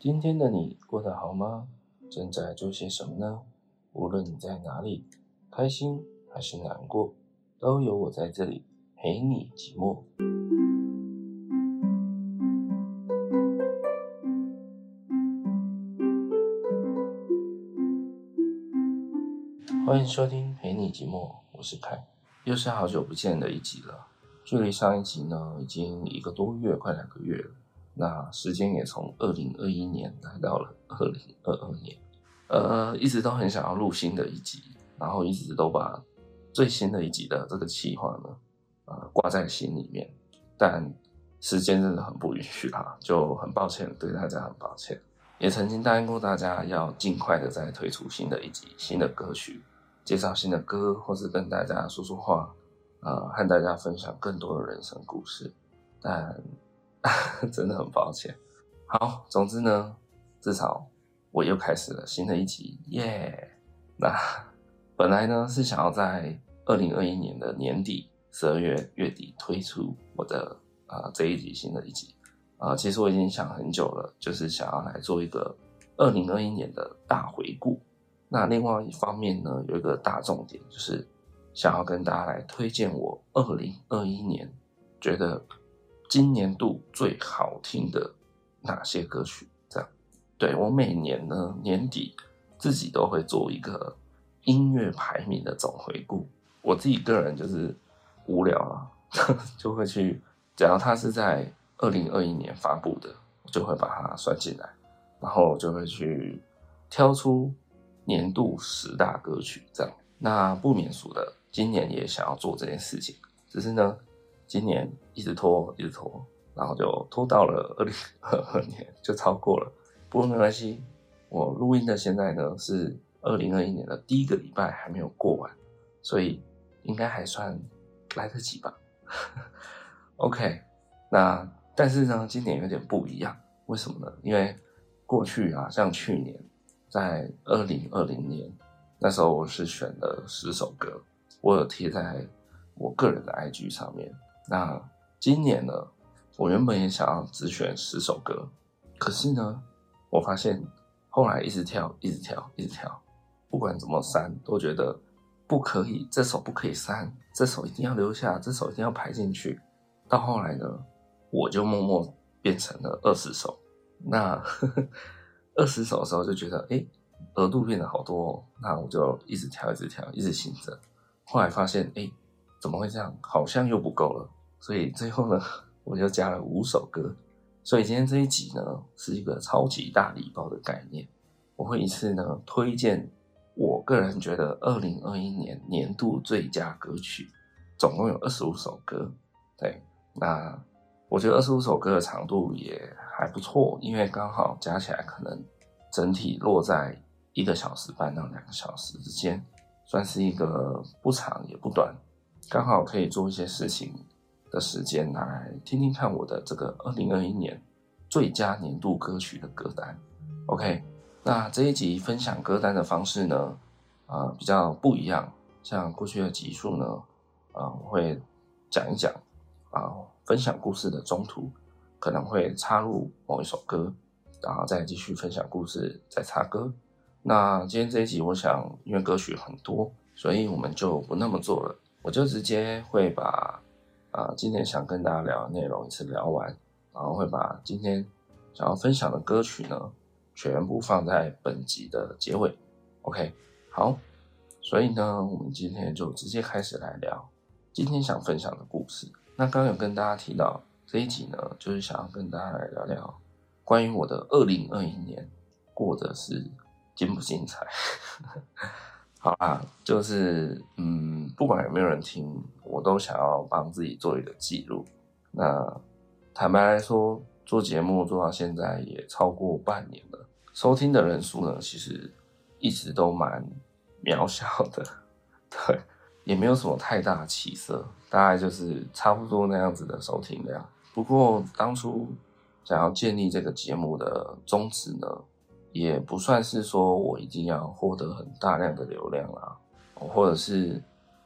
今天的你过得好吗？正在做些什么呢？无论你在哪里，开心还是难过，都有我在这里陪你寂寞。欢迎收听陪你寂寞，我是凯，又是好久不见的一集了。距离上一集呢，已经一个多月，快两个月了。那时间也从二零二一年来到了二零二二年，呃，一直都很想要录新的一集，然后一直都把最新的一集的这个计划呢，呃，挂在心里面，但时间真的很不允许啊，就很抱歉，对大家很抱歉。也曾经答应过大家要尽快的再推出新的一集，新的歌曲，介绍新的歌，或是跟大家说说话，呃，和大家分享更多的人生故事，但。真的很抱歉。好，总之呢，至少我又开始了新的一集，耶、那本来呢是想要在二零二一年的年底十二月月底推出我的啊、呃、这一集新的一集啊、呃，其实我已经想很久了，就是想要来做一个二零二一年的大回顾。那另外一方面呢，有一个大重点，就是想要跟大家来推荐我二零二一年觉得。今年度最好听的哪些歌曲？这样，对，我每年呢年底自己都会做一个音乐排名的总回顾。我自己个人就是无聊啊，就会去，只要它是在二零二一年发布的，我就会把它算进来，然后就会去挑出年度十大歌曲。这样，那不免俗的，今年也想要做这件事情，只是呢。今年一直拖，一直拖，然后就拖到了二零二二年，就超过了。不过没关系，我录音的现在呢是二零二一年的第一个礼拜还没有过完，所以应该还算来得及吧。OK，那但是呢，今年有点不一样，为什么呢？因为过去啊，像去年在二零二零年那时候，我是选了十首歌，我有贴在我个人的 IG 上面。那今年呢，我原本也想要只选十首歌，可是呢，我发现后来一直跳，一直跳，一直跳，不管怎么删，都觉得不可以，这首不可以删，这首一定要留下，这首一定要排进去。到后来呢，我就默默变成了二十首。那 二十首的时候就觉得，哎，额度变得好多哦，那我就一直跳，一直跳，一直醒着。后来发现，哎，怎么会这样？好像又不够了。所以最后呢，我就加了五首歌。所以今天这一集呢，是一个超级大礼包的概念。我会一次呢推荐我个人觉得二零二一年年度最佳歌曲，总共有二十五首歌。对，那我觉得二十五首歌的长度也还不错，因为刚好加起来可能整体落在一个小时半到两个小时之间，算是一个不长也不短，刚好可以做一些事情。的时间来听听看我的这个二零二一年最佳年度歌曲的歌单。OK，那这一集分享歌单的方式呢，啊、比较不一样。像过去的集数呢，啊、我会讲一讲啊、分享故事的中途可能会插入某一首歌，然后再继续分享故事，再插歌。那今天这一集，我想因为歌曲很多，所以我们就不那么做了，我就直接会把。啊，今天想跟大家聊的内容一次聊完，然后会把今天想要分享的歌曲呢，全部放在本集的结尾。OK，好，所以呢，我们今天就直接开始来聊今天想分享的故事。那刚刚有跟大家提到这一集呢，就是想要跟大家来聊聊关于我的二零二一年过得是精不精彩。啊，就是嗯，不管有没有人听，我都想要帮自己做一个记录。那坦白来说，做节目做到现在也超过半年了，收听的人数呢，其实一直都蛮渺小的，对，也没有什么太大起色，大概就是差不多那样子的收听量。不过当初想要建立这个节目的宗旨呢，也不算是说我一定要获得很大量的流量啊，或者是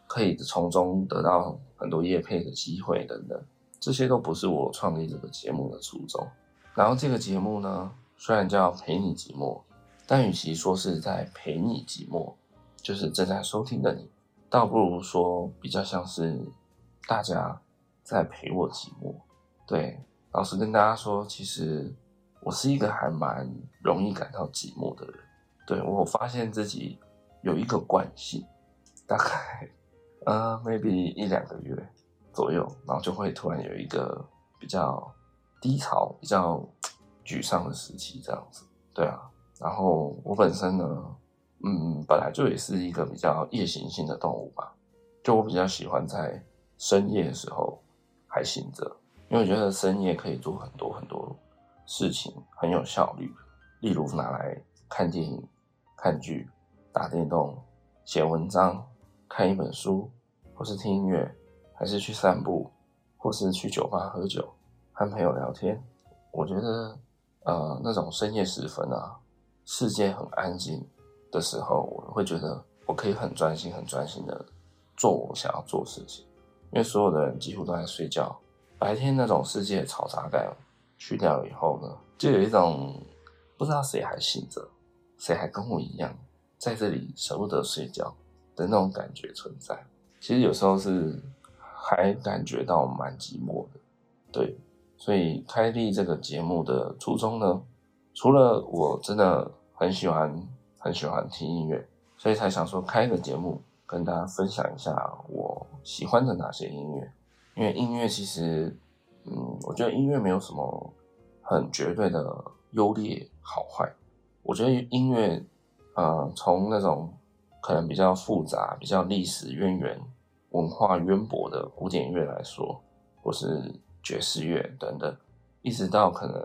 可以从中得到很多业配的机会等等，这些都不是我创立这个节目的初衷。然后这个节目呢，虽然叫陪你寂寞，但与其说是在陪你寂寞，就是正在收听的你，倒不如说比较像是大家在陪我寂寞。对，老实跟大家说，其实我是一个还蛮容易感到寂寞的人。对，我发现自己有一个惯性，大概呃，maybe 一两个月左右，然后就会突然有一个比较低潮、比较沮丧的时期，这样子。对啊，然后我本身呢，嗯，本来就也是一个比较夜行性的动物吧，就我比较喜欢在深夜的时候还醒着，因为我觉得深夜可以做很多很多事情，很有效率，例如拿来看电影。看剧、打电动、写文章、看一本书，或是听音乐，还是去散步，或是去酒吧喝酒，和朋友聊天。我觉得，呃，那种深夜时分啊，世界很安静的时候，我会觉得我可以很专心、很专心的做我想要做的事情。因为所有的人几乎都在睡觉，白天那种世界嘈杂感去掉以后呢，就有一种不知道谁还醒着。谁还跟我一样在这里舍不得睡觉的那种感觉存在？其实有时候是还感觉到蛮寂寞的。对，所以开立这个节目的初衷呢，除了我真的很喜欢很喜欢听音乐，所以才想说开个节目跟大家分享一下我喜欢的哪些音乐。因为音乐其实，嗯，我觉得音乐没有什么很绝对的优劣好坏。我觉得音乐，呃，从那种可能比较复杂、比较历史渊源、文化渊博的古典乐来说，或是爵士乐等等，一直到可能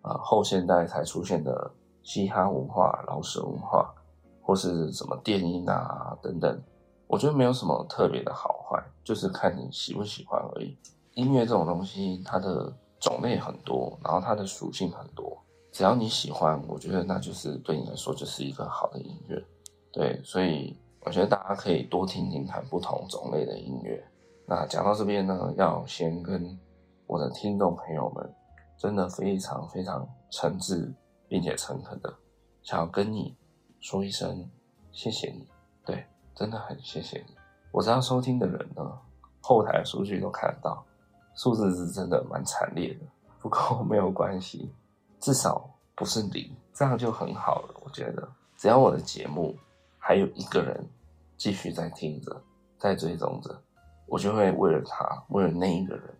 啊、呃、后现代才出现的嘻哈文化、饶舌文化，或是什么电音啊等等，我觉得没有什么特别的好坏，就是看你喜不喜欢而已。音乐这种东西，它的种类很多，然后它的属性很多。只要你喜欢，我觉得那就是对你来说就是一个好的音乐。对，所以我觉得大家可以多听听看不同种类的音乐。那讲到这边呢，要先跟我的听众朋友们，真的非常非常诚挚并且诚恳的，想要跟你说一声谢谢你。对，真的很谢谢你。我知道收听的人呢，后台数据都看得到，数字是真的蛮惨烈的，不过没有关系。至少不是零，这样就很好了。我觉得，只要我的节目还有一个人继续在听着，在追踪着，我就会为了他，为了那一个人，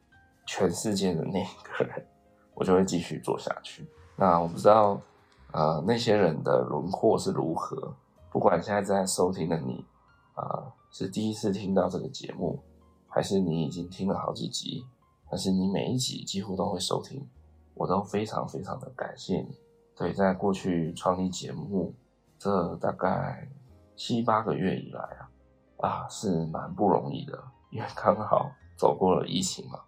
全世界的那一个人，我就会继续做下去。那我不知道，呃，那些人的轮廓是如何。不管现在正在收听的你，啊、是第一次听到这个节目，还是你已经听了好几集，但是你每一集几乎都会收听。我都非常非常的感谢你。对，在过去创立节目这大概七八个月以来啊，啊是蛮不容易的，因为刚好走过了疫情嘛，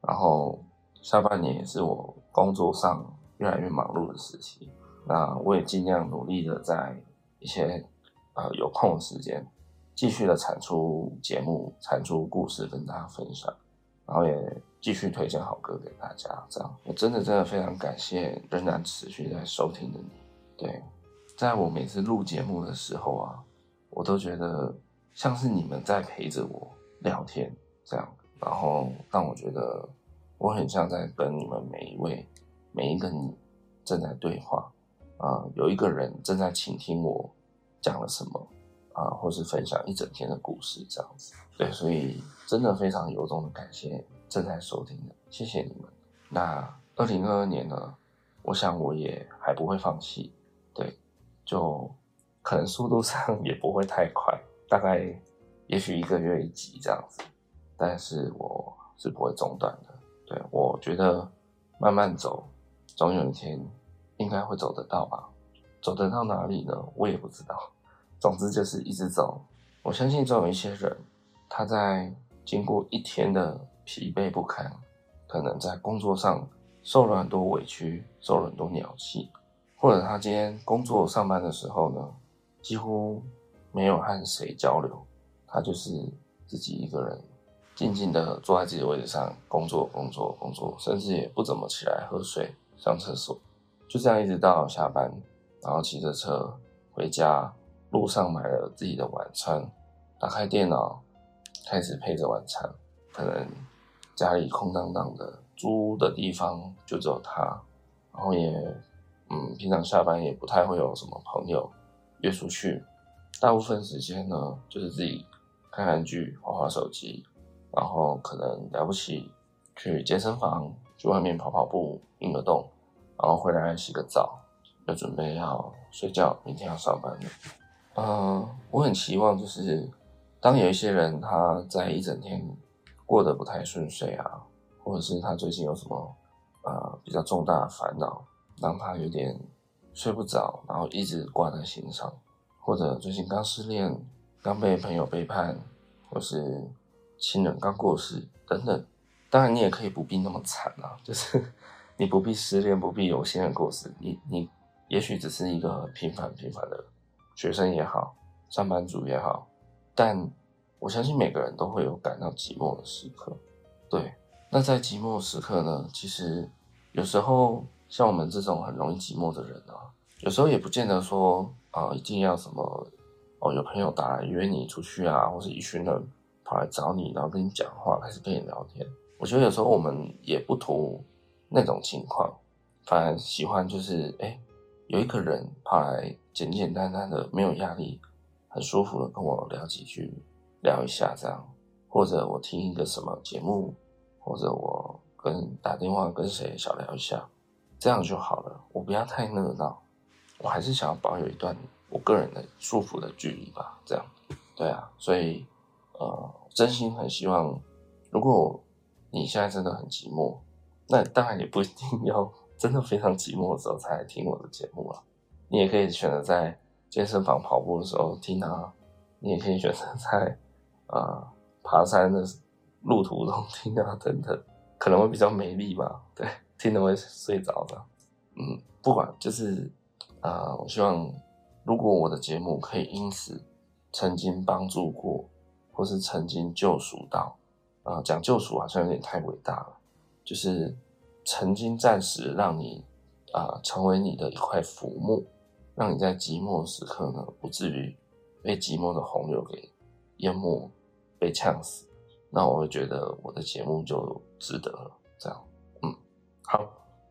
然后下半年也是我工作上越来越忙碌的时期，那我也尽量努力的在一些呃有空的时间，继续的产出节目，产出故事跟大家分享。然后也继续推荐好歌给大家，这样我真的真的非常感谢仍然持续在收听的你。对，在我每次录节目的时候啊，我都觉得像是你们在陪着我聊天这样，然后让我觉得我很像在跟你们每一位每一个你正在对话啊，有一个人正在倾听我讲了什么啊，或是分享一整天的故事这样子。对，所以。真的非常由衷的感谢正在收听的，谢谢你们。那二零二二年呢？我想我也还不会放弃，对，就可能速度上也不会太快，大概也许一个月一集这样子，但是我是不会中断的。对，我觉得慢慢走，总有一天应该会走得到吧？走得到哪里呢？我也不知道。总之就是一直走。我相信总有一些人，他在。经过一天的疲惫不堪，可能在工作上受了很多委屈，受了很多鸟气，或者他今天工作上班的时候呢，几乎没有和谁交流，他就是自己一个人静静的坐在自己的位置上工作，工作，工作，甚至也不怎么起来喝水、上厕所，就这样一直到下班，然后骑着车回家，路上买了自己的晚餐，打开电脑，开始配着晚餐。可能家里空荡荡的，租的地方就只有他，然后也，嗯，平常下班也不太会有什么朋友约出去，大部分时间呢就是自己看看剧、滑滑手机，然后可能了不起去健身房，去外面跑跑步、运个动，然后回来洗个澡，就准备要睡觉，明天要上班了。嗯，我很期望就是当有一些人他在一整天。过得不太顺遂啊，或者是他最近有什么呃比较重大的烦恼，让他有点睡不着，然后一直挂在心上，或者最近刚失恋，刚被朋友背叛，或是亲人刚过世等等。当然，你也可以不必那么惨啊，就是你不必失恋，不必有亲人过世，你你也许只是一个平凡平凡的学生也好，上班族也好，但。我相信每个人都会有感到寂寞的时刻，对。那在寂寞时刻呢，其实有时候像我们这种很容易寂寞的人啊，有时候也不见得说啊、一定要什么哦，有朋友打来约你出去啊，或是一群人跑来找你，然后跟你讲话，开始跟你聊天。我觉得有时候我们也不图那种情况，反而喜欢就是哎，有一个人跑来简简单单的，没有压力，很舒服的跟我聊几句。聊一下这样，或者我听一个什么节目，或者我跟打电话跟谁小聊一下，这样就好了。我不要太热闹，我还是想要保有一段我个人的舒服的距离吧。这样，对啊，所以呃，真心很希望，如果你现在真的很寂寞，那当然也不一定要真的非常寂寞的时候才来听我的节目啊。你也可以选择在健身房跑步的时候听啊，你也可以选择在。啊，爬山的路途中 听到，等等，可能会比较美丽吧。对，听得会睡着的。嗯，不管就是啊，我希望如果我的节目可以因此曾经帮助过，或是曾经救赎到，啊，讲救赎好像有点太伟大了，就是曾经暂时让你啊成为你的一块浮木，让你在寂寞时刻呢不至于被寂寞的洪流给淹没。被呛死，那我会觉得我的节目就值得了。这样，嗯，好，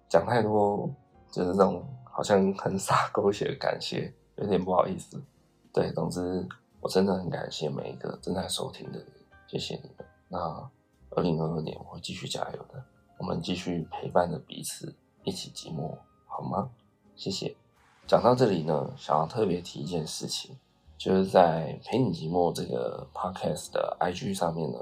讲太多就是那种好像很洒狗血的感谢，有点不好意思。对，总之我真的很感谢每一个正在收听的人，谢谢你们。那二零二二年我会继续加油的，我们继续陪伴着彼此，一起寂寞，好吗？谢谢。讲到这里呢，想要特别提一件事情。就是在陪你寂寞这个 podcast 的 IG 上面呢，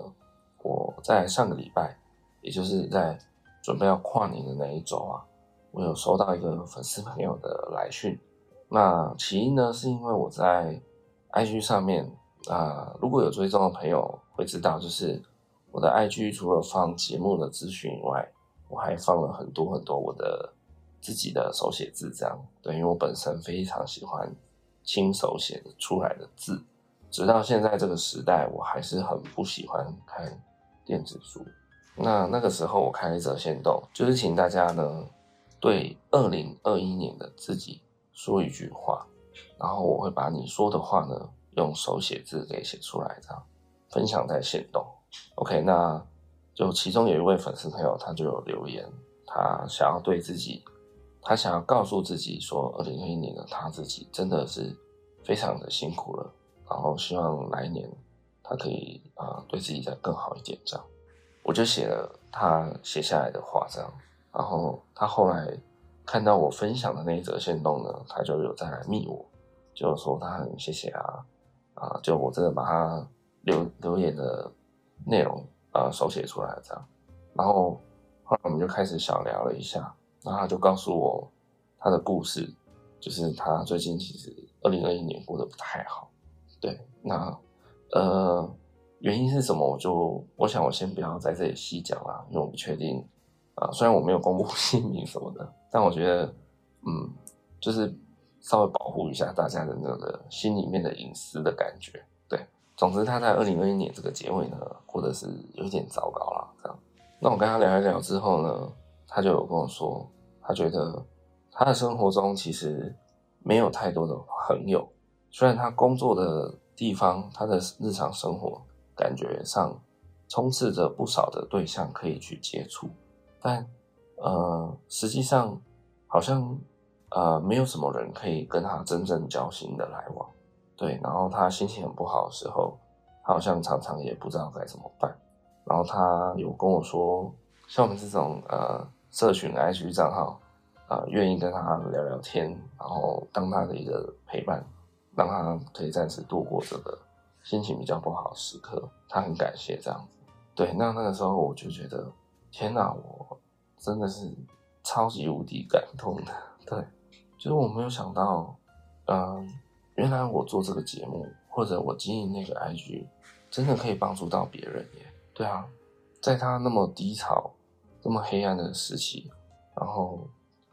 我在上个礼拜，也就是在准备要跨年的那一周啊，我有收到一个粉丝朋友的来讯。那起因呢，是因为我在 IG 上面啊、如果有追踪的朋友会知道，就是我的 IG 除了放节目的资讯以外，我还放了很多很多我的自己的手写字，这样，对，因为我本身非常喜欢。亲手写的出来的字，直到现在这个时代，我还是很不喜欢看电子书。那那个时候，我开了一则限动，就是请大家呢，对二零二一年的自己说一句话，然后我会把你说的话呢，用手写字给写出来，这样分享在限动。OK，那就其中有一位粉丝朋友，他就有留言，他想要对自己。他想要告诉自己说，二零二一年的他自己真的是非常的辛苦了，然后希望来年他可以啊、对自己再更好一点这样。我就写了他写下来的话这样，然后他后来看到我分享的那一则限动呢，他就有再来密我，就说他很谢谢啊啊，就我真的把他留留言的内容啊、呃、手写出来这样，然后后来我们就开始小聊了一下。那他就告诉我他的故事，就是他最近其实二零二一年过得不太好。对，那呃原因是什么？我就我想我先不要在这里细讲啦，因为我不确定啊。虽然我没有公布姓名什么的，但我觉得嗯，就是稍微保护一下大家的那个心里面的隐私的感觉。对，总之他在二零二一年这个结尾呢，过得是有一点糟糕啦。这样，那我跟他聊一聊之后呢，他就有跟我说。他觉得他的生活中其实没有太多的朋友，虽然他工作的地方，他的日常生活感觉上充斥着不少的对象可以去接触，但呃，实际上好像呃没有什么人可以跟他真正交心的来往。对，然后他心情很不好的时候，他好像常常也不知道该怎么办。然后他有跟我说，像我们这种呃社群 IG 账号。啊，愿意跟他聊聊天，然后当他的一个陪伴，让他可以暂时度过这个心情比较不好时刻，他很感谢这样子。对，那那个时候我就觉得，天哪，我真的是超级无敌感动的。对，就是我没有想到，嗯、原来我做这个节目，或者我经营那个 IG，真的可以帮助到别人耶。对啊，在他那么低潮、那么黑暗的时期，然后。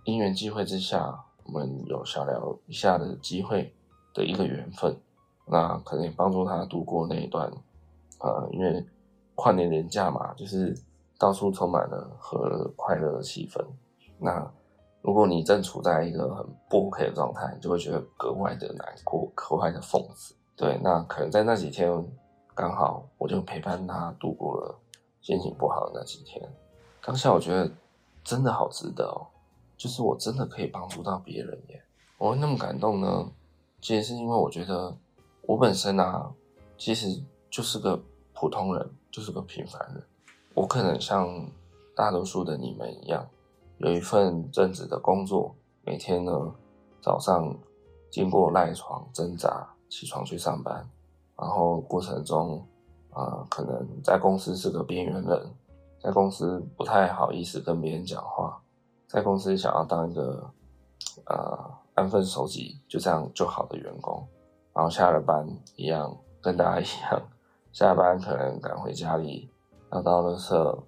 因缘际会之下，我们有小聊一下的机会的一个缘分，那可能也帮助他度过那一段，呃，因为跨年连假嘛，就是到处充满了和快乐的气氛。那如果你正处在一个很不 OK 的状态，就会觉得格外的难过，格外的讽刺。对，那可能在那几天，刚好我就陪伴他度过了心情不好的那几天。当下我觉得真的好值得哦。就是我真的可以帮助到别人耶！我会那么感动呢，其实是因为我觉得我本身啊，其实就是个普通人，就是个平凡人。我可能像大多数的你们一样，有一份正职的工作，每天呢早上经过赖床挣扎起床去上班，然后过程中啊、可能在公司是个边缘人，在公司不太好意思跟别人讲话。在公司想要当一个呃安分守己就这样就好的员工，然后下了班一样跟大家一样，下班可能赶回家里要到垃圾，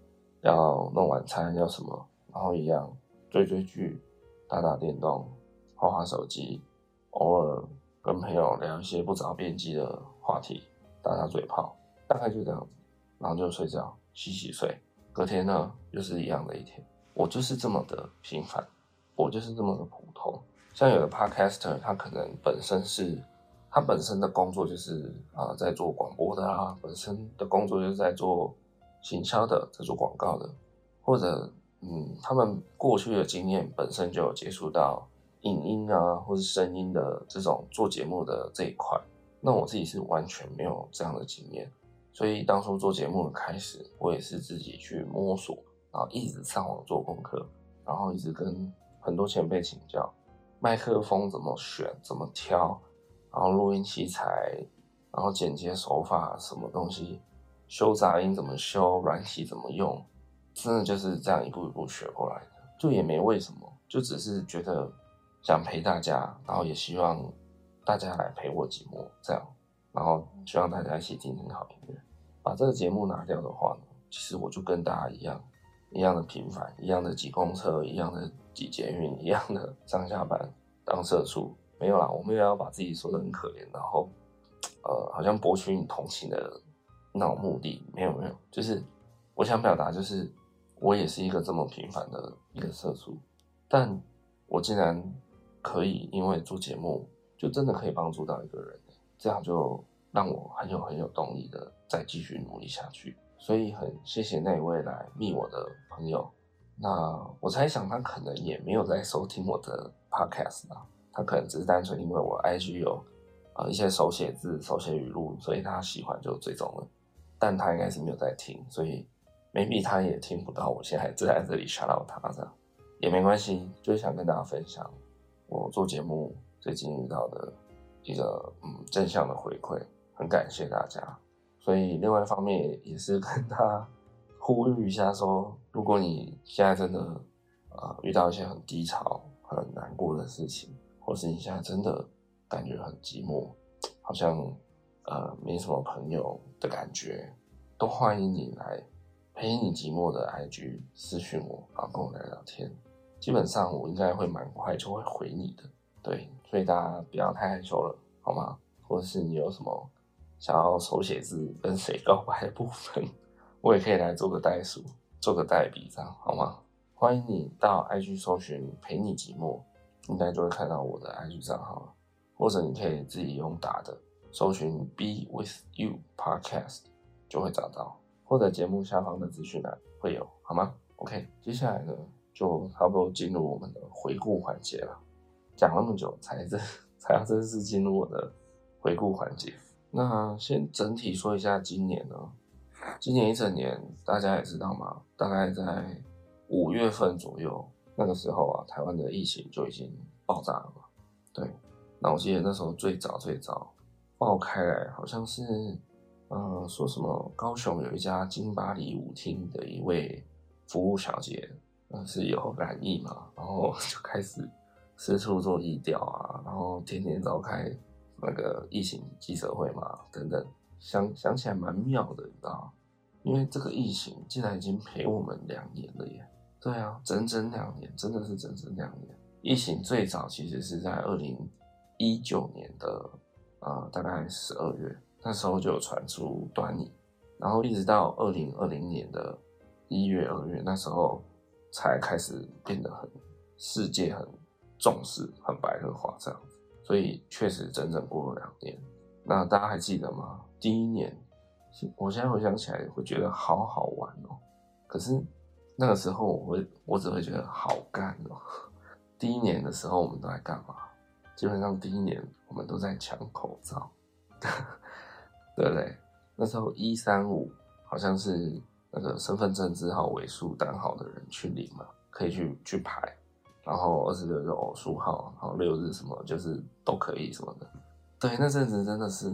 要弄晚餐要什么，然后一样追追剧、打打电动、画画手机，偶尔跟朋友聊一些不着边际的话题，打打嘴炮，大概就这样，然后就睡觉洗洗睡，隔天呢又是一样的一天。我就是这么的平凡，我就是这么的普通。像有的 podcaster，他可能本身是他本身的工作就是啊、在做广播的啊，本身的工作就是在做行销的，在做广告的，或者嗯，他们过去的经验本身就有接触到影音啊，或是声音的这种做节目的这一块。那我自己是完全没有这样的经验，所以当初做节目的开始，我也是自己去摸索。然后一直上网做功课，然后一直跟很多前辈请教，麦克风怎么选、怎么挑，然后录音器材，然后剪接手法什么东西，修杂音怎么修，软体怎么用，真的就是这样一步一步学过来的，就也没为什么，就只是觉得想陪大家，然后也希望大家来陪我寂寞，这样，然后希望大家一起听听好音乐。把这个节目拿掉的话呢，其实我就跟大家一样。一样的平凡，一样的挤公车，一样的挤捷运，一样的 上下班当社畜，没有啦，我没有要把自己说的很可怜，然后，呃，好像博取你同情的那种目的，没有没有，就是我想表达，就是我也是一个这么平凡的一个社畜，但我竟然可以因为做节目，就真的可以帮助到一个人，这样就让我很有很有动力的再继续努力下去。所以很谢谢那位来密我的朋友，那我猜想他可能也没有在收听我的 podcast 吧，他可能只是单纯因为我 IG 有啊一些手写字、手写语录，所以他喜欢就追踪了，但他应该是没有在听，所以 maybe 他也听不到我现在就在这里 shout 到他这样，也没关系，就是想跟大家分享我做节目最近遇到的一个嗯正向的回馈，很感谢大家。所以，另外一方面也是跟他呼吁一下，说，如果你现在真的啊、遇到一些很低潮、很难过的事情，或是你现在真的感觉很寂寞，好像呃没什么朋友的感觉，都欢迎你来陪你寂寞的 IG 私讯我，然后跟我聊聊天。基本上我应该会蛮快就会回你的，对，所以大家不要太害羞了，好吗？或者是你有什么？想要手写字跟谁告白的部分，我也可以来做个代书，做个代笔，这样好吗？欢迎你到 IG 搜寻陪你寂寞，应该就会看到我的 IG 账号了，或者你可以自己用打的，搜寻 Be With You Podcast 就会找到，或者节目下方的资讯栏会有，好吗？OK，接下来呢，就差不多进入我们的回顾环节了。讲那么久才正 才要正式进入我的回顾环节。那先整体说一下今年呢，今年一整年大家也知道嘛，大概在五月份左右那个时候啊，台湾的疫情就已经爆炸了嘛。对，那我记得那时候最早最早爆开来，好像是呃说什么高雄有一家金巴黎舞厅的一位服务小姐，那是有染疫嘛，然后就开始四处做疫调啊，然后天天召开。那个疫情记者会嘛，等等，想想起来蛮妙的，你知道吗？因为这个疫情竟然已经陪我们两年了耶！对啊，整整两年，真的是整整两年。疫情最早其实是在二零一九年的呃大概十二月，那时候就有传出端倪，然后一直到二零二零年的一月、二月，那时候才开始变得很世界很重视、很白热化这样子。所以确实整整过了两年，那大家还记得吗？第一年，我现在回想起来会觉得好好玩哦。可是那个时候我会，我只会觉得好干哦。第一年的时候我们都在干嘛？基本上第一年我们都在抢口罩，对不对？那时候一三五好像是那个身份证字号尾数单号的人去领嘛，可以去去排。然后二十六日偶数号，然后六日什么就是都可以什么的。对，那阵子真的是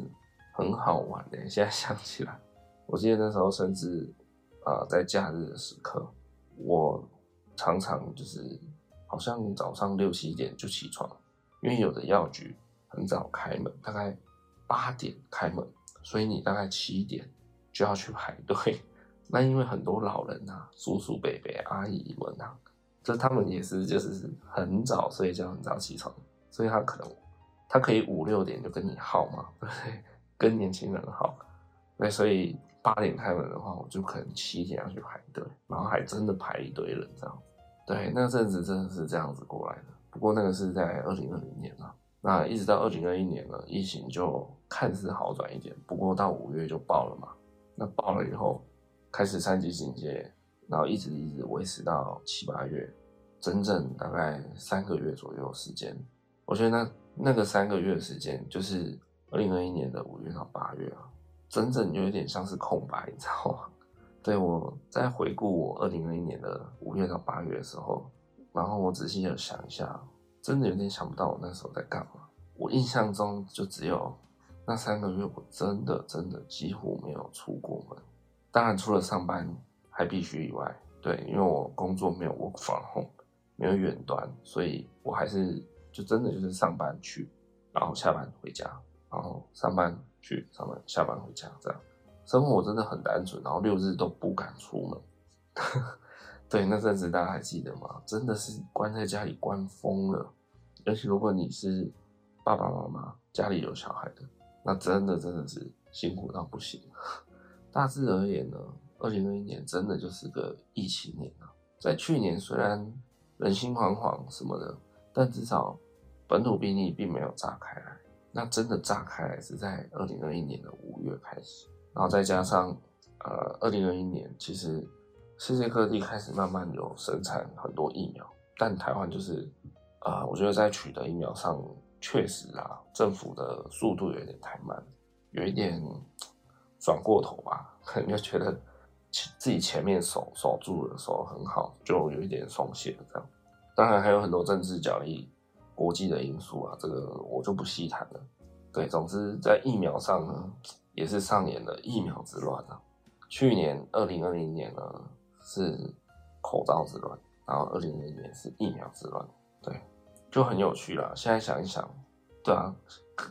很好玩的。现在想起来，我记得那时候甚至啊、在假日的时刻，我常常就是好像早上六七点就起床，因为有的药局很早开门，大概八点开门，所以你大概七点就要去排队。那因为很多老人啊，叔叔伯伯、阿姨们啊。就他们也是，就是很早睡觉，很早起床，所以他可能他可以五六点就跟你耗嘛，对？跟年轻人耗。那所以八点开门的话，我就可能七点要去排队，然后还真的排一堆人这样。对，那阵子真的是这样子过来的。不过那个是在二零二零年了，那一直到二零二一年呢，疫情就看似好转一点，不过到五月就爆了嘛。那爆了以后，开始三级警戒。然后一直一直维持到七八月，整整大概三个月左右时间。我觉得那那个三个月的时间，就是二零二一年的五月到八月啊，整整有一点像是空白，你知道吗？对，我在回顾我二零二一年的五月到八月的时候，然后我仔细的想一下，真的有点想不到我那时候在干嘛。我印象中就只有那三个月，我真的真的几乎没有出过门，当然除了上班。还必须以外，对，因为我工作没有 work from home，没有远端，所以我还是就真的就是上班去，然后下班回家，然后上班去，上班下班回家这样，生活真的很单纯，然后六日都不敢出门。对，那阵子大家还记得吗？真的是关在家里关疯了，而且如果你是爸爸妈妈，家里有小孩的，那真的真的是辛苦到不行。大致而言呢。二零二一年真的就是个疫情年啊！在去年虽然人心惶惶什么的，但至少本土病例并没有炸开来。那真的炸开来是在二零二一年的五月开始，然后再加上呃，二零二一年其实世界各地开始慢慢有生产很多疫苗，但台湾就是啊、我觉得在取得疫苗上确实啊，政府的速度有点太慢，有一点转过头吧，可能就觉得。自己前面守守住的时候很好，就有一点松懈这样。当然还有很多政治角力、国际的因素啊，这个我就不细谈了。对，总之在疫苗上呢，也是上演了疫苗之乱啊。去年二零二零年呢是口罩之乱，然后二零二一年是疫苗之乱，对，就很有趣啦。现在想一想，对啊，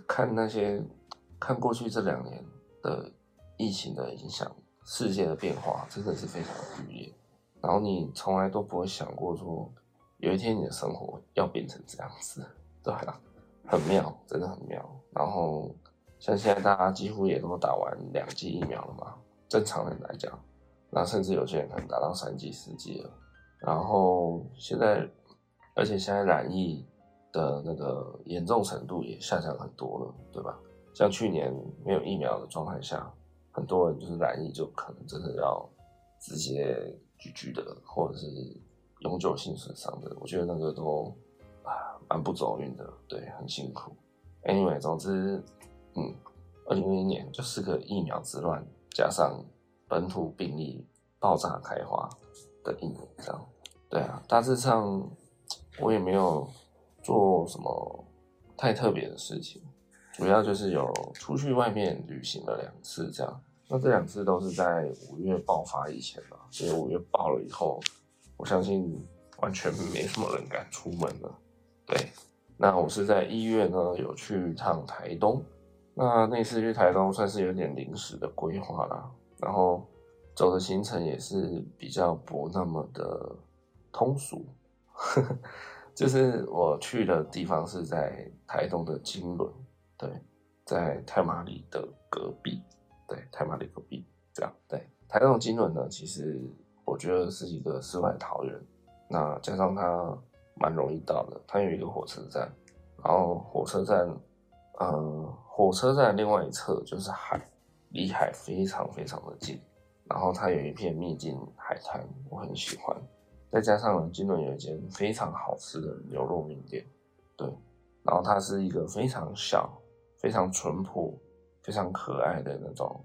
看那些看过去这两年的疫情的影响。世界的变化真的是非常剧烈，然后你从来都不会想过说，有一天你的生活要变成这样子，对啊，很妙，真的很妙。然后像现在大家几乎也都打完两剂疫苗了嘛，正常人来讲，那甚至有些人可能打到三剂、四剂了。然后现在，而且现在染疫的那个严重程度也下降很多了，对吧？像去年没有疫苗的状态下，很多人就是染疫，就可能真的要直接 GG 的，或者是永久性损伤的。我觉得那个都啊蛮不走运的，对，很辛苦。Anyway，总之，嗯，二零二一年就是个疫苗之乱，加上本土病例爆炸开花的一年，这样。对啊，大致上我也没有做什么太特别的事情。主要就是有出去外面旅行了两次，这样。那这两次都是在五月爆发以前吧，所以五月爆了以后，我相信完全没什么人敢出门了。对，那我是在一月呢有去一趟台东，那那次去台东算是有点临时的规划啦，然后走的行程也是比较不那么的通俗，就是我去的地方是在台东的金轮。对，在太麻里的隔壁，对，太麻里隔壁这样。对，台东金轮呢，其实我觉得是一个世外桃源。那加上它蛮容易到的，它有一个火车站，然后火车站，呃，火车站另外一侧就是海，离海非常非常的近。然后它有一片秘境海滩，我很喜欢。再加上呢，金轮有一间非常好吃的牛肉面店，对，然后它是一个非常小。非常淳朴、非常可爱的那种，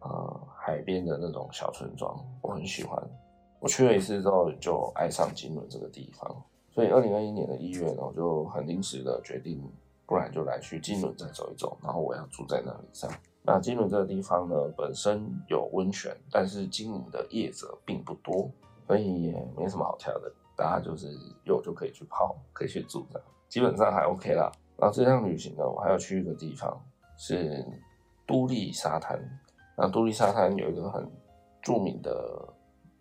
呃，海边的那种小村庄，我很喜欢。我去了一次之后，就爱上金仑这个地方。所以，二零二一年的一月呢，我就很临时的决定，不然就来去金仑再走一走。然后我要住在那里上。那金仑这个地方呢，本身有温泉，但是经营的业者并不多，所以也没什么好挑的。大家就是有就可以去泡，可以去住的，基本上还 OK 啦。然后这趟旅行呢，我还要去一个地方，是都历沙滩。那都历沙滩有一个很著名的，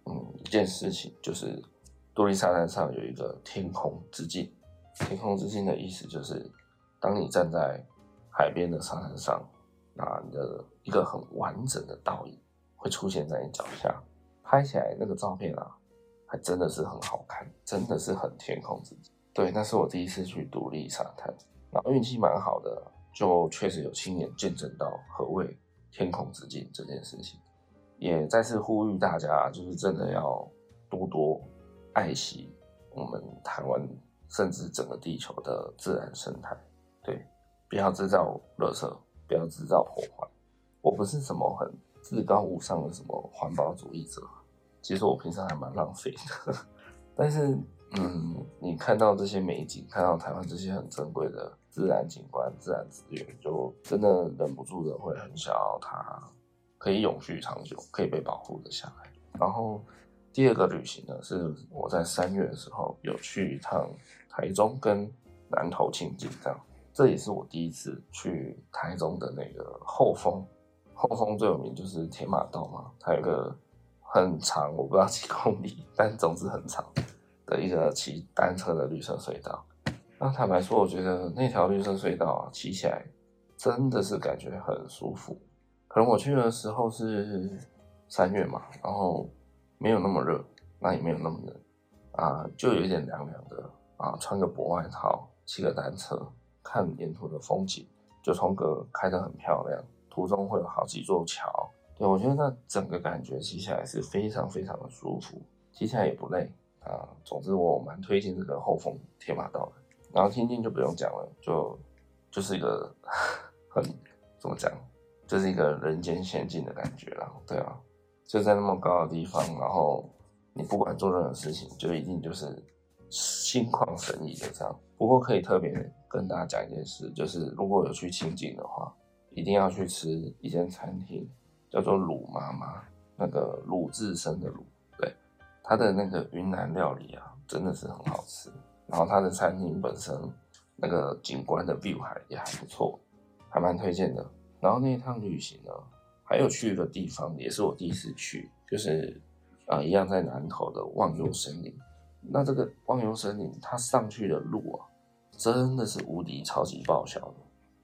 嗯，一件事情，就是都历沙滩上有一个天空之镜。天空之镜的意思就是，当你站在海边的沙滩上，那你的一个很完整的倒影会出现在你脚下，拍起来那个照片啊，还真的是很好看，真的是很天空之镜。对，那是我第一次去都历沙滩。然后运气蛮好的，就确实有亲眼见证到何谓天空之境这件事情，也再次呼吁大家，就是真的要多多爱惜我们台湾，甚至整个地球的自然生态，对，不要制造垃圾，不要制造破坏。我不是什么很至高无上的什么环保主义者，其实我平常还蛮浪费的，但是。嗯，你看到这些美景，看到台湾这些很珍贵的自然景观、自然资源，就真的忍不住的会很想要它可以永续长久，可以被保护的下来。然后第二个旅行呢，是我在三月的时候有去一趟台中跟南投清境，这样，这也是我第一次去台中的那个后峰。后峰最有名就是铁马道嘛，它有个很长，我不知道几公里，但总之很长。的一个骑单车的绿色隧道，那坦白说，我觉得那条绿色隧道啊，骑起来真的是感觉很舒服。可能我去的时候是三月嘛，然后没有那么热，那也没有那么冷啊，就有一点凉凉的啊，穿个薄外套，骑个单车，看沿途的风景，就从个开得很漂亮，途中会有好几座桥，对，我觉得那整个感觉骑起来是非常非常的舒服，骑起来也不累。啊，总之我蛮推荐这个后丰铁马道的，然后清境就不用讲了，就就是一个很怎么讲，就是一个人间仙境的感觉啦，对啊，就在那么高的地方，然后你不管做任何事情，就一定就是心旷神怡的这样。不过可以特别跟大家讲一件事，就是如果有去清境的话，一定要去吃一间餐厅，叫做鲁妈妈，那个鲁智深的鲁。对它的那个云南料理啊，真的是很好吃。然后它的餐厅本身那个景观的 view 还也还不错，还蛮推荐的。然后那一趟旅行呢，还有去一个地方，也是我第一次去，就是啊、一样在南投的忘忧森林。那这个忘忧森林，它上去的路啊，真的是无敌超级爆小的，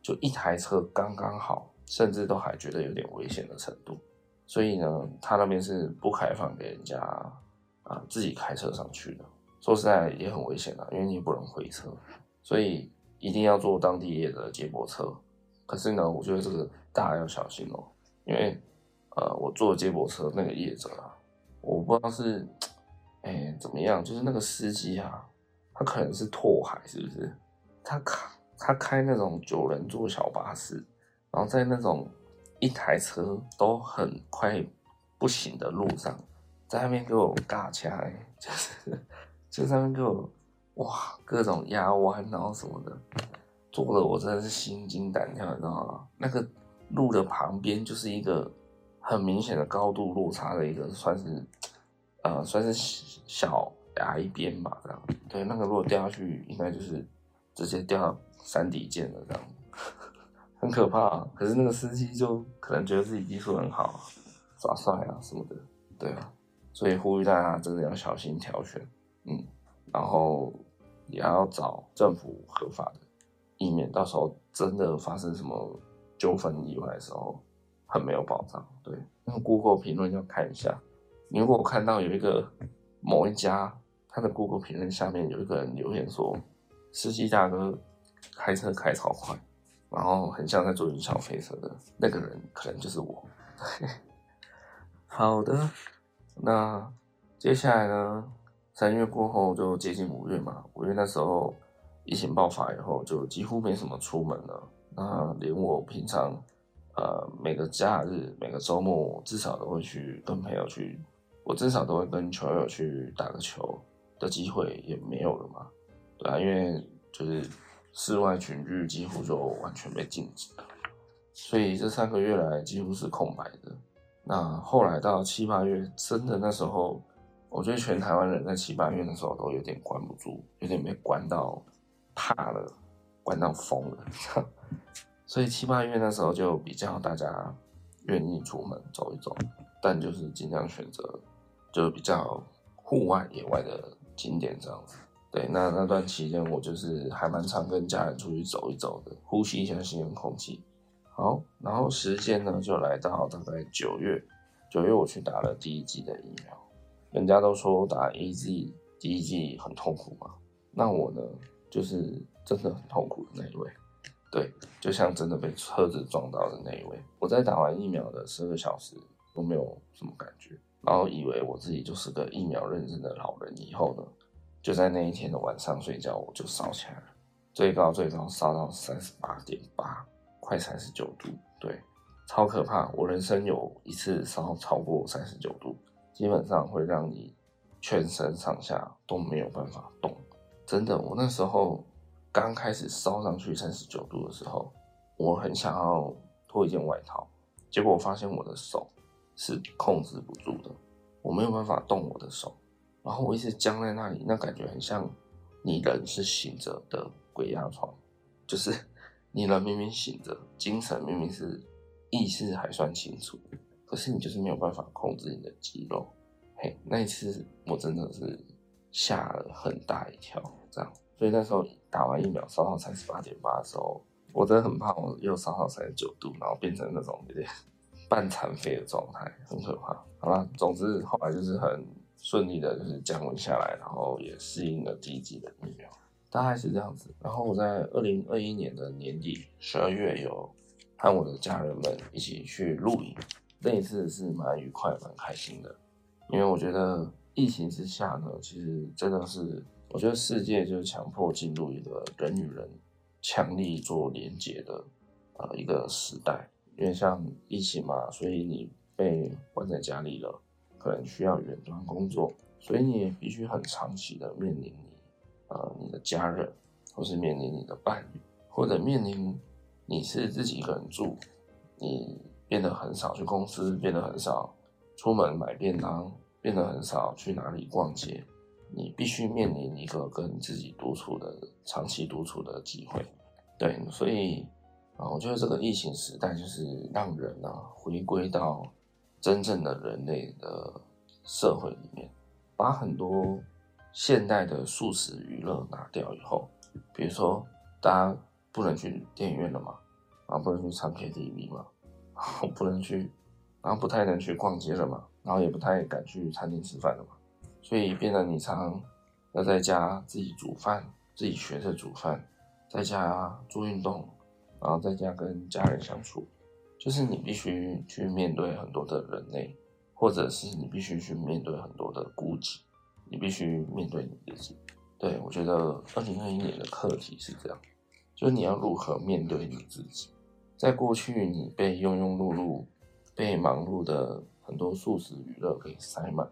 就一台车刚刚好，甚至都还觉得有点危险的程度。所以呢，它那边是不开放给人家。啊，自己开车上去的，说实在也很危险啊，因为你不能回车。所以一定要坐当地业的接驳车。可是呢，我觉得这个大家要小心哦，因为呃，我坐接驳车那个业者啊，我不知道是哎、怎么样，就是那个司机啊，他可能是拓海，是不是？他开他开那种九人座小巴士，然后在那种一台车都很快不行的路上，在那边给我尬掐，就是就在那边给我哇各种压弯，然后什么的。做的我真的是心惊胆跳，你知道吗？那个路的旁边就是一个很明显的高度落差的一个，算是呃算是小崖边吧，这样。对，那个如果掉下去，应该就是直接掉到山底见了，这样，很可怕。可是那个司机就可能觉得自己技术很好，耍帅啊什么的，对啊。所以呼吁大家真的要小心挑选，嗯，然后也要找政府合法的。以免到时候真的发生什么纠纷意外的时候，很没有保障。对，那 Google 评论要看一下。你如果看到有一个某一家，他的 Google 评论下面有一个人留言说，司机大哥开车开超快，然后很像在做云霄飞车的那个人，可能就是我。好的，那接下来呢？三月过后就接近五月嘛，五月那时候。疫情爆发以后，就几乎没什么出门了。那连我平常，呃，每个假日、每个周末，至少都会去跟朋友去，我至少都会跟球友去打个球的机会也没有了嘛。对啊，因为就是室外群聚几乎就完全被禁止了，所以这三个月来几乎是空白的。那后来到七八月，真的那时候，我觉得全台湾人在七八月的时候都有点关不住，有点被关到。怕了，关到疯了，所以七八月那时候就比较大家愿意出门走一走，但就是尽量选择就比较户外野外的景点这样子。对，那那段期间我就是还蛮常跟家人出去走一走的，呼吸一下新鲜空气。好，然后时间呢就来到大概九月，九月我去打了第一剂的疫苗，人家都说打 AZ 第一剂很痛苦嘛，那我呢？就是真的很痛苦的那一位，对，就像真的被车子撞到的那一位。我在打完疫苗的十二个小时都没有什么感觉，然后以为我自己就是个疫苗认证的老人。以后呢，就在那一天的晚上睡觉，我就烧起来了，最高最高烧到三十八点八，快三十九度，对，超可怕。我人生有一次烧超过三十九度，基本上会让你全身上下都没有办法动。真的，我那时候刚开始烧上去三十九度的时候，我很想要脱一件外套，结果我发现我的手是控制不住的，我没有办法动我的手，然后我一直僵在那里，那感觉很像你人是醒着的鬼压床，就是 你人明明醒着，精神明明是意识还算清楚，可是你就是没有办法控制你的肌肉。嘿，那一次我真的是吓了很大一跳。这样，所以那时候打完疫苗烧到三十八点八的时候，我真的很怕我又烧到三十九度，然后变成那种有点半残废的状态，很可怕。好了，总之后来就是很顺利的，就是降温下来，然后也适应了第一剂的疫苗，大概是这样子。然后我在二零二一年的年底十二月有和我的家人们一起去露营，那一次是蛮愉快、蛮开心的，因为我觉得疫情之下呢，其实真的是。我觉得世界就是强迫进入一个人与人强力做连接的呃一个时代，因为像疫情嘛，所以你被关在家里了，可能需要远端工作，所以你也必须很长期的面临你呃你的家人，或是面临你的伴侣，或者面临你是自己一个人住，你变得很少去公司，变得很少出门买便当，变得很少去哪里逛街。你必须面临一个跟自己独处的长期独处的机会，对，所以啊，我觉得这个疫情时代就是让人啊回归到真正的人类的社会里面，把很多现代的速食娱乐拿掉以后，比如说大家不能去电影院了嘛，啊不能去唱 KTV 嘛，然后不能去，然后不太能去逛街了嘛，然后也不太敢去餐厅吃饭了嘛。所以变得你常常要在家自己煮饭，自己学着煮饭，在家做运动，然后在家跟家人相处，就是你必须去面对很多的人类，或者是你必须去面对很多的孤寂，你必须面对你自己。对，我觉得二零二一年的课题是这样，就是你要如何面对你自己。在过去，你被庸庸碌碌、被忙碌的很多速食娱乐给塞满。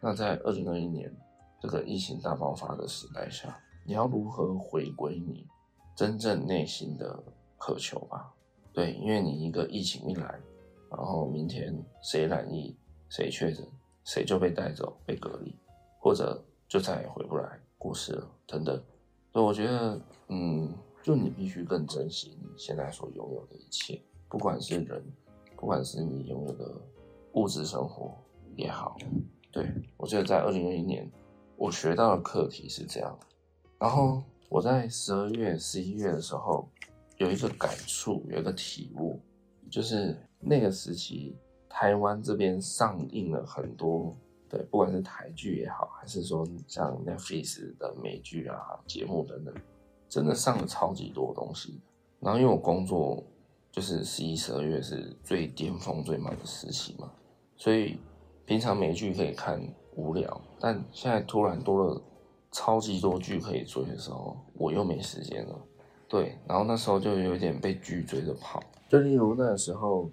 那在二零二一年这个疫情大爆发的时代下，你要如何回归你真正内心的渴求吧？对，因为你一个疫情一来，然后明天谁染疫、谁确诊、谁就被带走、被隔离，或者就再也回不来、过世了等等。所以我觉得，嗯。就你必须更珍惜你现在所拥有的一切，不管是人，不管是你拥有的物质生活也好。对，我记得在二零二一年，我学到的课题是这样。然后我在十二月、十一月的时候有一个感触，有一个体悟，就是那个时期台湾这边上映了很多，对，不管是台剧也好，还是说像 Netflix 的美剧啊、节目等等。真的上了超级多东西，然后因为我工作就是十一、十二月是最巅峰、最忙的时期嘛，所以平常没剧可以看无聊，但现在突然多了超级多剧可以追的时候，我又没时间了。对，然后那时候就有点被剧追着跑，就例如那个时候《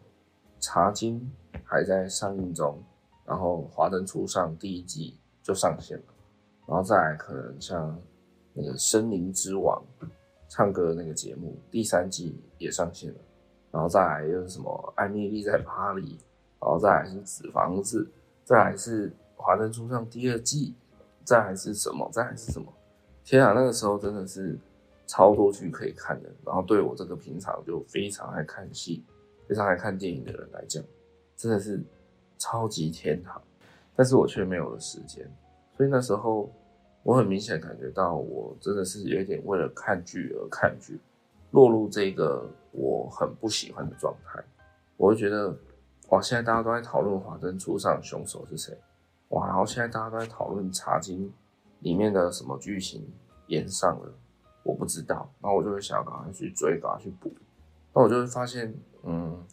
茶金》还在上映中，然后《华灯初上》第一季就上线了，然后再来可能像。那个《森林之王》唱歌的那个节目第三季也上线了，然后再来又是什么《艾蜜莉在巴黎》，然后再来是《纸房子》，再来是《华灯初上》第二季，再来是什么？再来是什么？天啊，那个时候真的是超多剧可以看的。然后对我这个平常就非常爱看戏、非常爱看电影的人来讲，真的是超级天堂。但是我却没有了时间，所以那时候。我很明显感觉到，我真的是有一点为了看剧而看剧，落入这个我很不喜欢的状态。我会觉得，哇，现在大家都在讨论《华灯初上》凶手是谁，哇，然后现在大家都在讨论《茶经》里面的什么剧情演上了，我不知道，然后我就会想赶快去追，赶快去补。那我就会发现，嗯，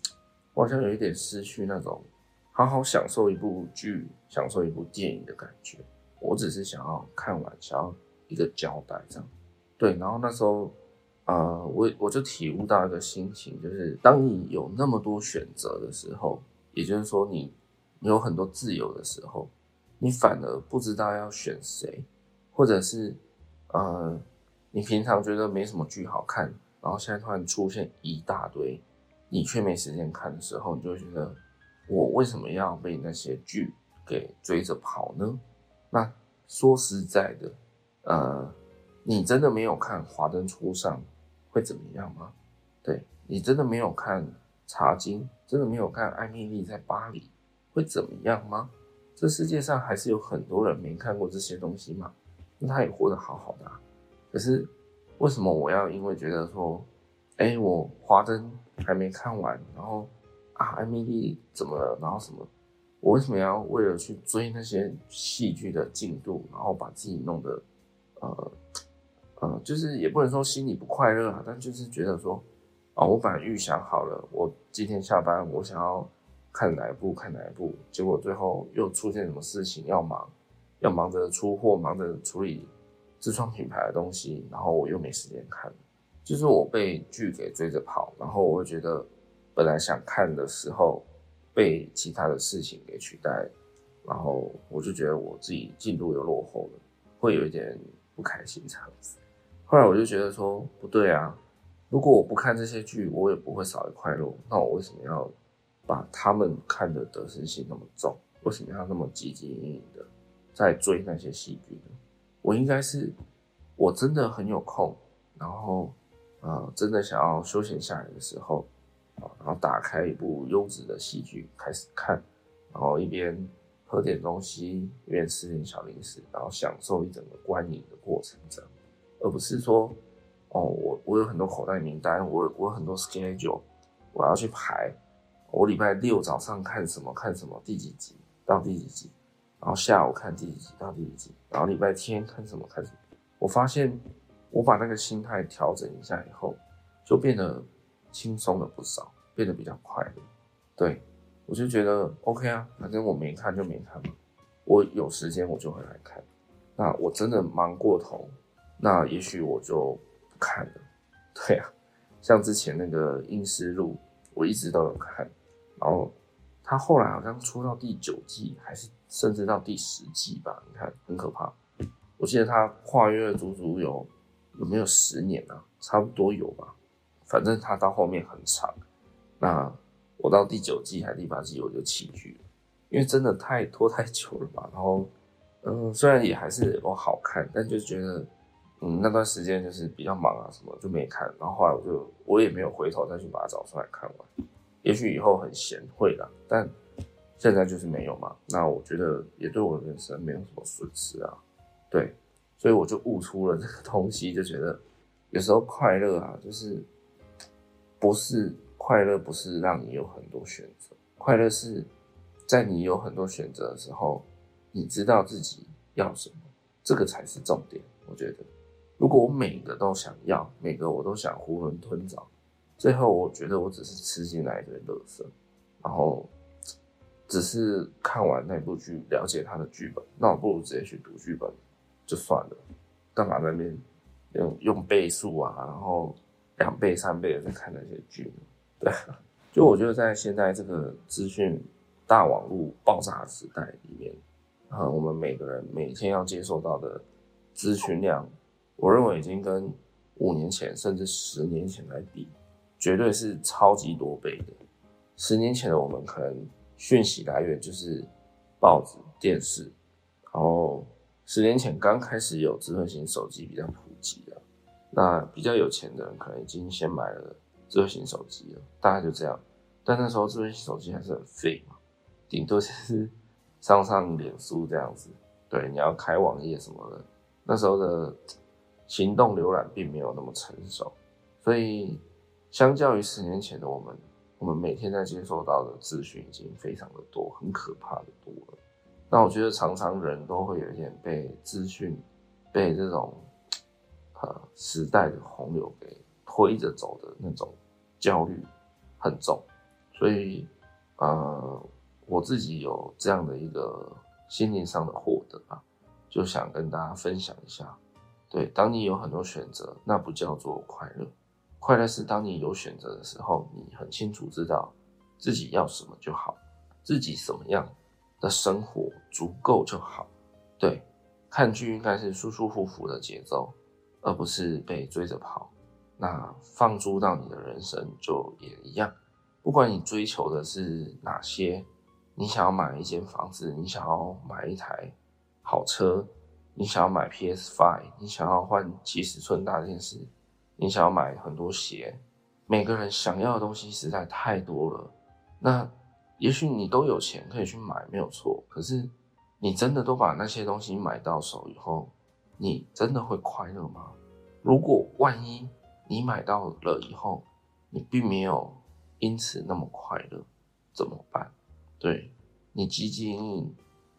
我好像有一点失去那种好好享受一部剧、享受一部电影的感觉。我只是想要看完，想要一个交代，这样。对，然后那时候，呃，我我就体悟到一个心情，就是当你有那么多选择的时候，也就是说你你有很多自由的时候，你反而不知道要选谁，或者是，呃，你平常觉得没什么剧好看，然后现在突然出现一大堆，你却没时间看的时候，你就觉得，我为什么要被那些剧给追着跑呢？那说实在的，呃，你真的没有看《华灯初上》会怎么样吗？对，你真的没有看《茶经》，真的没有看《艾蜜莉在巴黎》会怎么样吗？这世界上还是有很多人没看过这些东西嘛，那他也活得好好的啊。可是为什么我要因为觉得说，哎，我华灯还没看完，然后啊，艾蜜莉怎么了？然后什么？我为什么要为了去追那些戏剧的进度，然后把自己弄得，呃，呃，就是也不能说心里不快乐啊，但就是觉得说，啊，我本来预想好了，我今天下班我想要看哪一部看哪一部，结果最后又出现什么事情要忙，要忙着出货，忙着处理自创品牌的东西，然后我又没时间看，就是我被剧给追着跑，然后我会觉得本来想看的时候。被其他的事情给取代，然后我就觉得我自己进度又落后了，会有一点不开心这样子。后来我就觉得说不对啊，如果我不看这些剧，我也不会少一块肉。那我为什么要把他们看的得失心那么重？为什么要那么汲汲营营的在追那些戏剧呢？我应该是我真的很有空，然后呃，真的想要休闲下来的时候。然后打开一部优质的戏剧开始看，然后一边喝点东西，一边吃点小零食，然后享受一整个观影的过程，这样，而不是说，哦，我我有很多口袋名单，我我有很多 schedule，我要去排，我礼拜六早上看什么看什么第几集到第几集，然后下午看第几集到第几集，然后礼拜天看什么看什么，我发现我把那个心态调整一下以后，就变得轻松了不少，变得比较快乐。对，我就觉得 OK 啊，反正我没看就没看嘛，我有时间我就会来看。那我真的忙过头，那也许我就不看了。对啊，像之前那个《阴尸路》，我一直都有看，然后他后来好像出到第九季，还是甚至到第十季吧？你看，很可怕。我记得他跨越了足足有有没有十年啊？差不多有吧。反正他到后面很长。那我到第九季还是第八季我就弃剧了，因为真的太拖太久了吧。然后，嗯，虽然也还是我好看，但就觉得，嗯，那段时间就是比较忙啊，什么就没看。然后后来我就我也没有回头再去把它找出来看完。也许以后很贤惠啦，但现在就是没有嘛。那我觉得也对我的人生没有什么损失啊。对，所以我就悟出了这个东西，就觉得有时候快乐啊，就是不是快乐，不是让你有很多选择，快乐是在你有很多选择的时候，你知道自己要什么，这个才是重点。我觉得，如果我每个都想要，每个我都想囫囵吞枣，最后我觉得我只是吃进来一堆垃圾，然后只是看完那部剧，了解他的剧本，那我不如直接去读剧本。就算了，干嘛那边用用倍数啊，然后两倍、三倍的在看那些剧？对，就我觉得在现在这个资讯大网络爆炸时代里面，啊，我们每个人每天要接受到的资讯量，我认为已经跟五年前甚至十年前来比，绝对是超级多倍的。十年前的我们可能讯息来源就是报纸、电视，然后。十年前刚开始有智慧型手机比较普及了，那比较有钱的人可能已经先买了智慧型手机了，大概就这样。但那时候智慧型手机还是很废嘛，顶多就是上上脸书这样子。对，你要开网页什么的，那时候的行动浏览并没有那么成熟，所以相较于十年前的我们，我们每天在接受到的资讯已经非常的多，很可怕的多了。那我觉得常常人都会有一点被资讯、被这种呃时代的洪流给推着走的那种焦虑很重，所以呃我自己有这样的一个心灵上的获得啊，就想跟大家分享一下。对，当你有很多选择，那不叫做快乐，快乐是当你有选择的时候，你很清楚知道自己要什么就好，自己什么样的生活足够就好，对，看剧应该是舒舒服服的节奏，而不是被追着跑。那放逐到你的人生就也一样，不管你追求的是哪些，你想要买一间房子，你想要买一台好车，你想要买 PS Five，你想要换几十寸大电视，你想要买很多鞋，每个人想要的东西实在太多了。那。也许你都有钱可以去买，没有错。可是，你真的都把那些东西买到手以后，你真的会快乐吗？如果万一你买到了以后，你并没有因此那么快乐，怎么办？对，你积极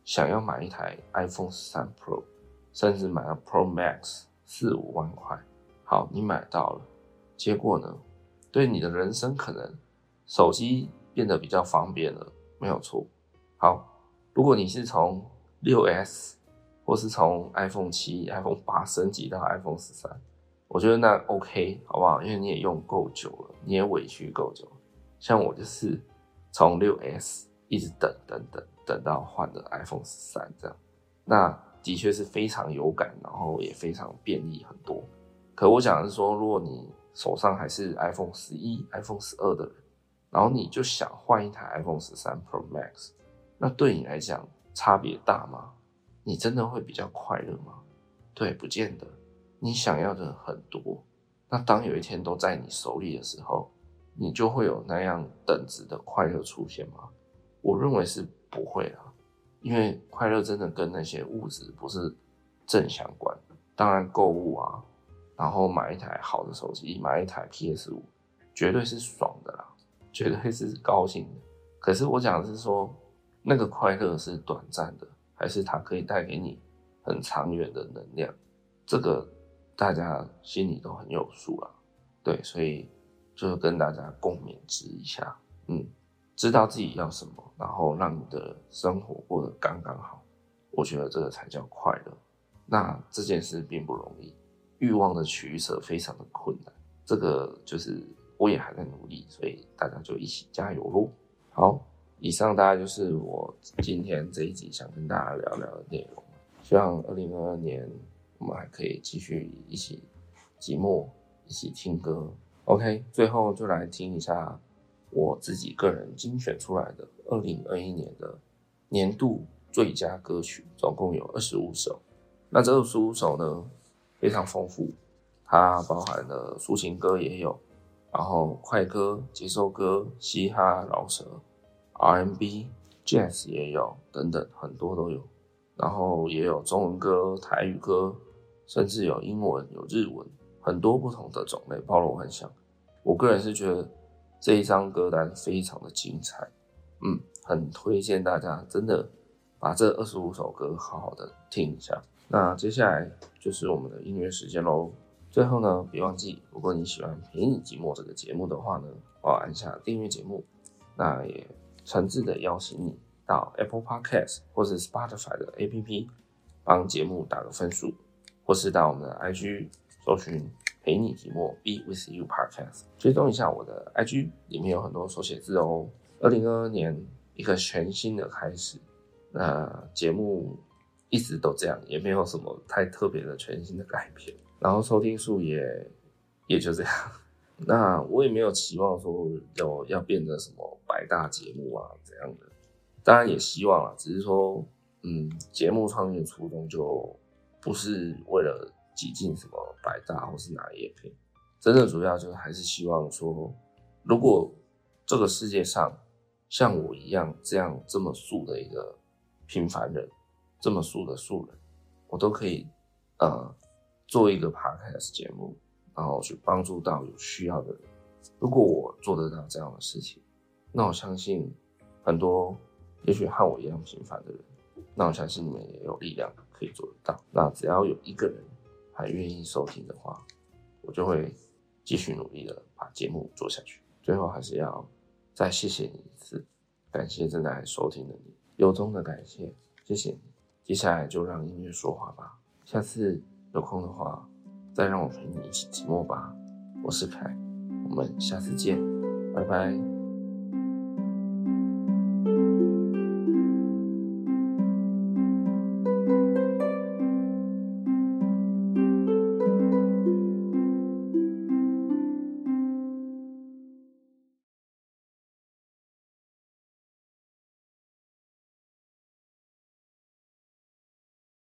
想要买一台 iPhone 13 Pro，甚至买了 Pro Max 四五万块，好，你买到了，结果呢？对你的人生可能手机。变得比较方便了，没有错。好，如果你是从六 S 或是从 iPhone 七、iPhone 八升级到 iPhone 十三，我觉得那 OK，好不好？因为你也用够久了，你也委屈够久了。像我就是从六 S 一直等等等等到换的 iPhone 十三这样，那的确是非常有感，然后也非常便利很多。可我想是说，如果你手上还是 iPhone 十一、iPhone 十二的人。然后你就想换一台 iPhone 十三 Pro Max，那对你来讲差别大吗？你真的会比较快乐吗？对，不见得。你想要的很多，那当有一天都在你手里的时候，你就会有那样等值的快乐出现吗？我认为是不会啊，因为快乐真的跟那些物质不是正相关。当然购物啊，然后买一台好的手机，买一台 PS 五，绝对是爽的啦。绝对是高兴的，可是我讲的是说，那个快乐是短暂的，还是它可以带给你很长远的能量？这个大家心里都很有数了。对，所以就跟大家共勉之一下，嗯，知道自己要什么，然后让你的生活过得刚刚好，我觉得这个才叫快乐。那这件事并不容易，欲望的取舍非常的困难，这个就是我也还在努力，所以大家就一起加油喽。好，以上大概就是我今天这一集想跟大家聊聊的内容。希望二零二二年我们还可以继续一起寂寞。一起听歌，OK，最后就来听一下我自己个人精选出来的二零二一年的年度最佳歌曲，总共有二十五首。那这二十五首呢，非常丰富，它包含了抒情歌也有，然后快歌、节奏歌、嘻哈、饶舌、R&B、Jazz 也有，等等，很多都有。然后也有中文歌、台语歌，甚至有英文、有日文。很多不同的种类，包罗万象。我个人是觉得这一张歌单非常的精彩，嗯，很推荐大家真的把这二十五首歌好好的听一下。那接下来就是我们的音乐时间喽。最后呢，别忘记，如果你喜欢《陪你寂寞》这个节目的话呢，帮我按下订阅节目。那也诚挚的邀请你到 Apple Podcast 或是 Spotify 的 APP 帮节目打个分数，或是到我们的 IG。搜寻陪你寂寞，Be with you podcast，追踪一下我的 IG，里面有很多手写字哦。二零二二年一个全新的开始，那节目一直都这样，也没有什么太特别的全新的改变，然后收听数也也就这样。那我也没有期望说有要变成什么百大节目啊这样的，当然也希望啊，只是说，嗯，节目创业初衷就不是为了。挤进什么百大或是哪一片，真的主要就是还是希望说，如果这个世界上像我一样这样这么素的一个平凡人，这么素的素人，我都可以呃做一个 podcast 节目，然后去帮助到有需要的人。如果我做得到这样的事情，那我相信很多也许和我一样平凡的人，那我相信你们也有力量可以做得到。那只要有一个人。还愿意收听的话，我就会继续努力的把节目做下去。最后还是要再谢谢你一次，感谢正在收听的你，由衷的感谢，谢谢你。接下来就让音乐说话吧。下次有空的话，再让我陪你一起寂寞吧。我是凯，我们下次见，拜拜。